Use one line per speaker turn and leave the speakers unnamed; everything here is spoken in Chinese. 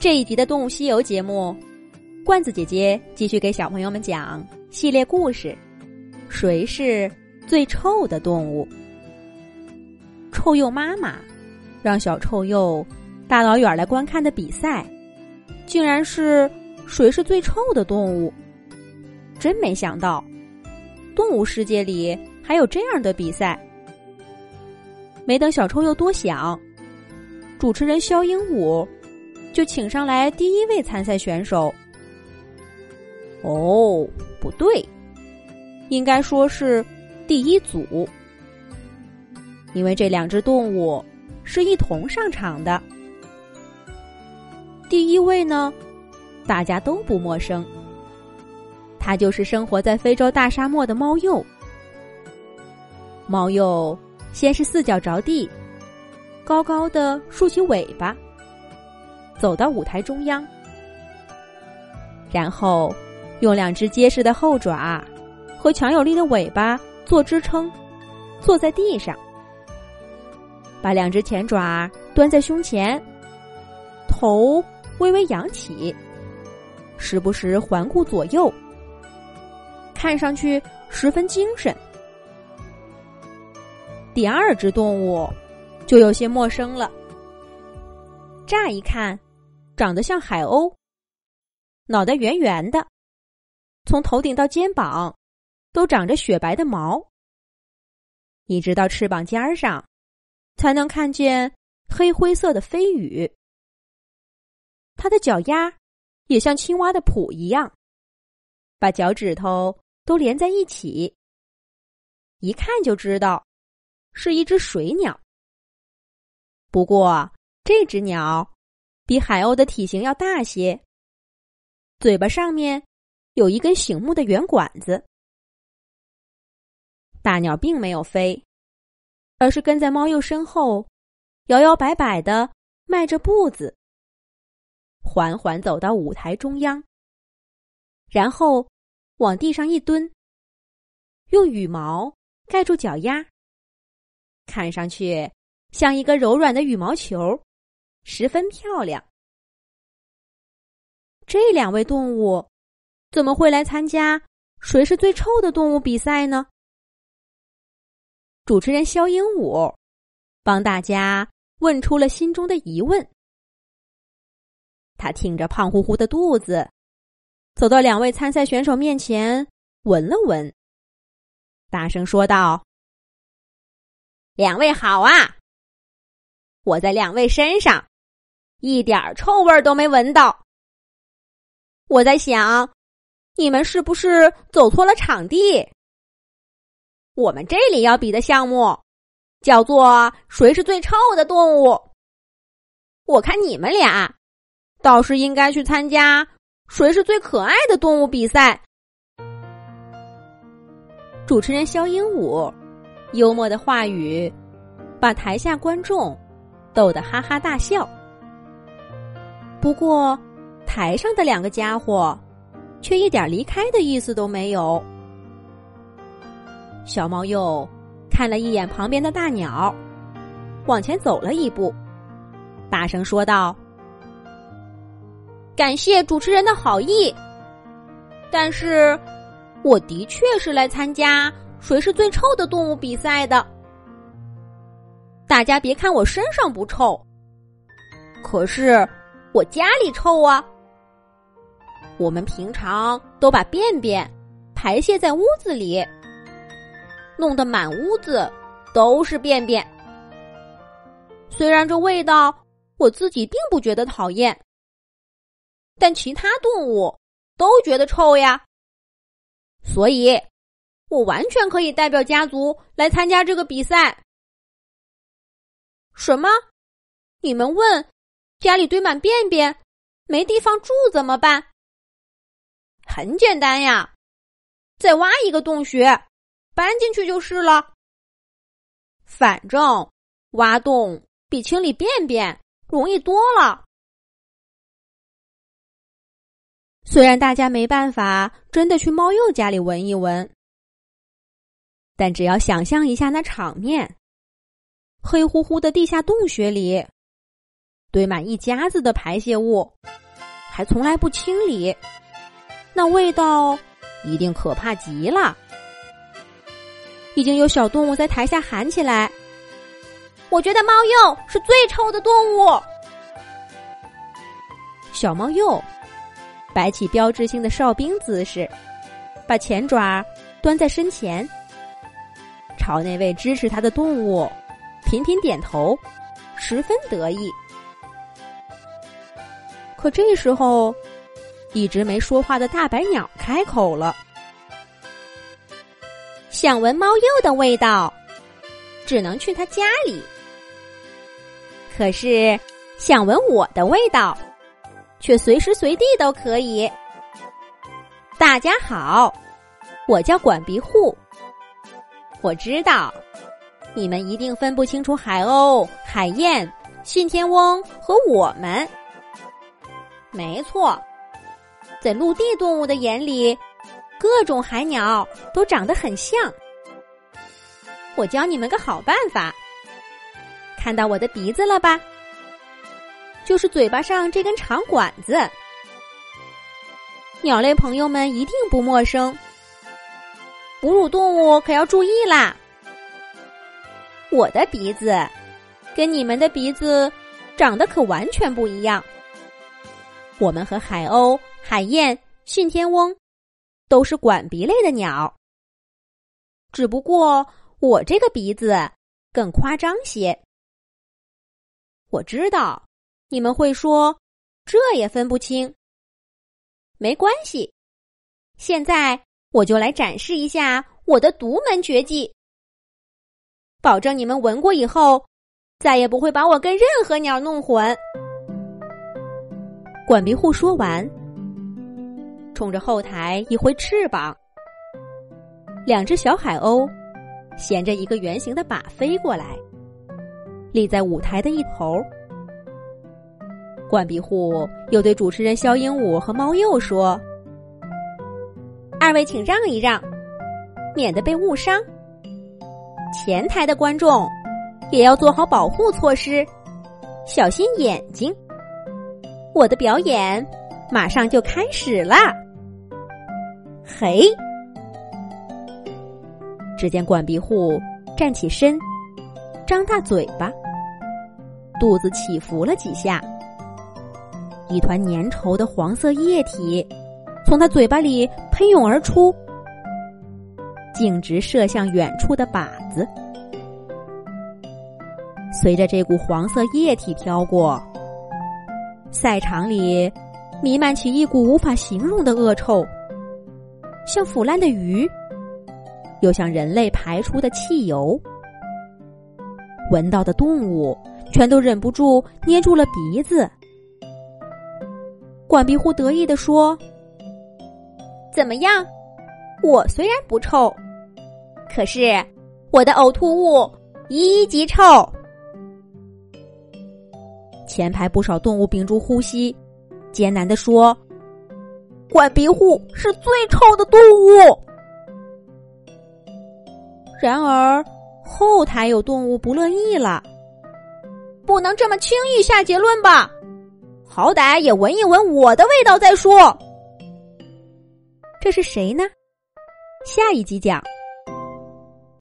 这一集的《动物西游》节目，罐子姐姐继续给小朋友们讲系列故事：谁是最臭的动物？臭鼬妈妈让小臭鼬大老远来观看的比赛，竟然是谁是最臭的动物？真没想到，动物世界里还有这样的比赛。没等小臭鼬多想，主持人肖鹦鹉。就请上来第一位参赛选手。哦，不对，应该说是第一组，因为这两只动物是一同上场的。第一位呢，大家都不陌生，它就是生活在非洲大沙漠的猫鼬。猫鼬先是四脚着地，高高的竖起尾巴。走到舞台中央，然后用两只结实的后爪和强有力的尾巴做支撑，坐在地上，把两只前爪端在胸前，头微微扬起，时不时环顾左右，看上去十分精神。第二只动物就有些陌生了，乍一看。长得像海鸥，脑袋圆圆的，从头顶到肩膀都长着雪白的毛，一直到翅膀尖上才能看见黑灰色的飞羽。它的脚丫也像青蛙的蹼一样，把脚趾头都连在一起，一看就知道是一只水鸟。不过这只鸟。比海鸥的体型要大些，嘴巴上面有一根醒目的圆管子。大鸟并没有飞，而是跟在猫鼬身后，摇摇摆摆的迈着步子，缓缓走到舞台中央，然后往地上一蹲，用羽毛盖住脚丫，看上去像一个柔软的羽毛球。十分漂亮。这两位动物怎么会来参加“谁是最臭的动物”比赛呢？主持人肖鹦鹉帮大家问出了心中的疑问。他挺着胖乎乎的肚子，走到两位参赛选手面前，闻了闻，大声说道：“两位好啊！我在两位身上。”一点臭味都没闻到。我在想，你们是不是走错了场地？我们这里要比的项目叫做“谁是最臭的动物”。我看你们俩倒是应该去参加“谁是最可爱的动物”比赛。主持人肖鹦鹉幽默的话语把台下观众逗得哈哈大笑。不过，台上的两个家伙却一点离开的意思都没有。小猫鼬看了一眼旁边的大鸟，往前走了一步，大声说道：“感谢主持人的好意，但是我的确是来参加谁是最臭的动物比赛的。大家别看我身上不臭，可是……”我家里臭啊！我们平常都把便便排泄在屋子里，弄得满屋子都是便便。虽然这味道我自己并不觉得讨厌，但其他动物都觉得臭呀。所以，我完全可以代表家族来参加这个比赛。什么？你们问？家里堆满便便，没地方住怎么办？很简单呀，再挖一个洞穴，搬进去就是了。反正挖洞比清理便便容易多了。虽然大家没办法真的去猫鼬家里闻一闻，但只要想象一下那场面：黑乎乎的地下洞穴里。堆满一家子的排泄物，还从来不清理，那味道一定可怕极了。已经有小动物在台下喊起来：“我觉得猫鼬是最臭的动物。”小猫鼬摆起标志性的哨兵姿势，把前爪端在身前，朝那位支持他的动物频频点头，十分得意。可这时候，一直没说话的大白鸟开口了。想闻猫鼬的味道，只能去他家里。可是想闻我的味道，却随时随地都可以。大家好，我叫管鼻户。我知道你们一定分不清楚海鸥、海燕、信天翁和我们。没错，在陆地动物的眼里。各种海鸟都长得很像，我教你们个好办法。看到我的鼻子了吧？就是嘴巴上这根长管子。鸟类朋友们一定不陌生，哺乳动物可要注意啦。我的鼻子跟你们的鼻子长得可完全不一样。我们和海鸥、海燕、信天翁。都是管鼻类的鸟，只不过我这个鼻子更夸张些。我知道你们会说，这也分不清。没关系，现在我就来展示一下我的独门绝技，保证你们闻过以后，再也不会把我跟任何鸟弄混。管鼻户说完。冲着后台一挥翅膀，两只小海鸥衔着一个圆形的靶飞过来，立在舞台的一头。冠壁户又对主持人肖鹦鹉和猫鼬说：“二位请让一让，免得被误伤。前台的观众也要做好保护措施，小心眼睛。我的表演马上就开始了。”嘿！只见管壁户站起身，张大嘴巴，肚子起伏了几下，一团粘稠的黄色液体从他嘴巴里喷涌而出，径直射向远处的靶子。随着这股黄色液体飘过，赛场里弥漫起一股无法形容的恶臭。像腐烂的鱼，又像人类排出的汽油，闻到的动物全都忍不住捏住了鼻子。管鼻户得意地说：“怎么样？我虽然不臭，可是我的呕吐物一级臭。”前排不少动物屏住呼吸，艰难地说。管鼻户是最臭的动物。然而，后台有动物不乐意了，不能这么轻易下结论吧？好歹也闻一闻我的味道再说。这是谁呢？下一集讲。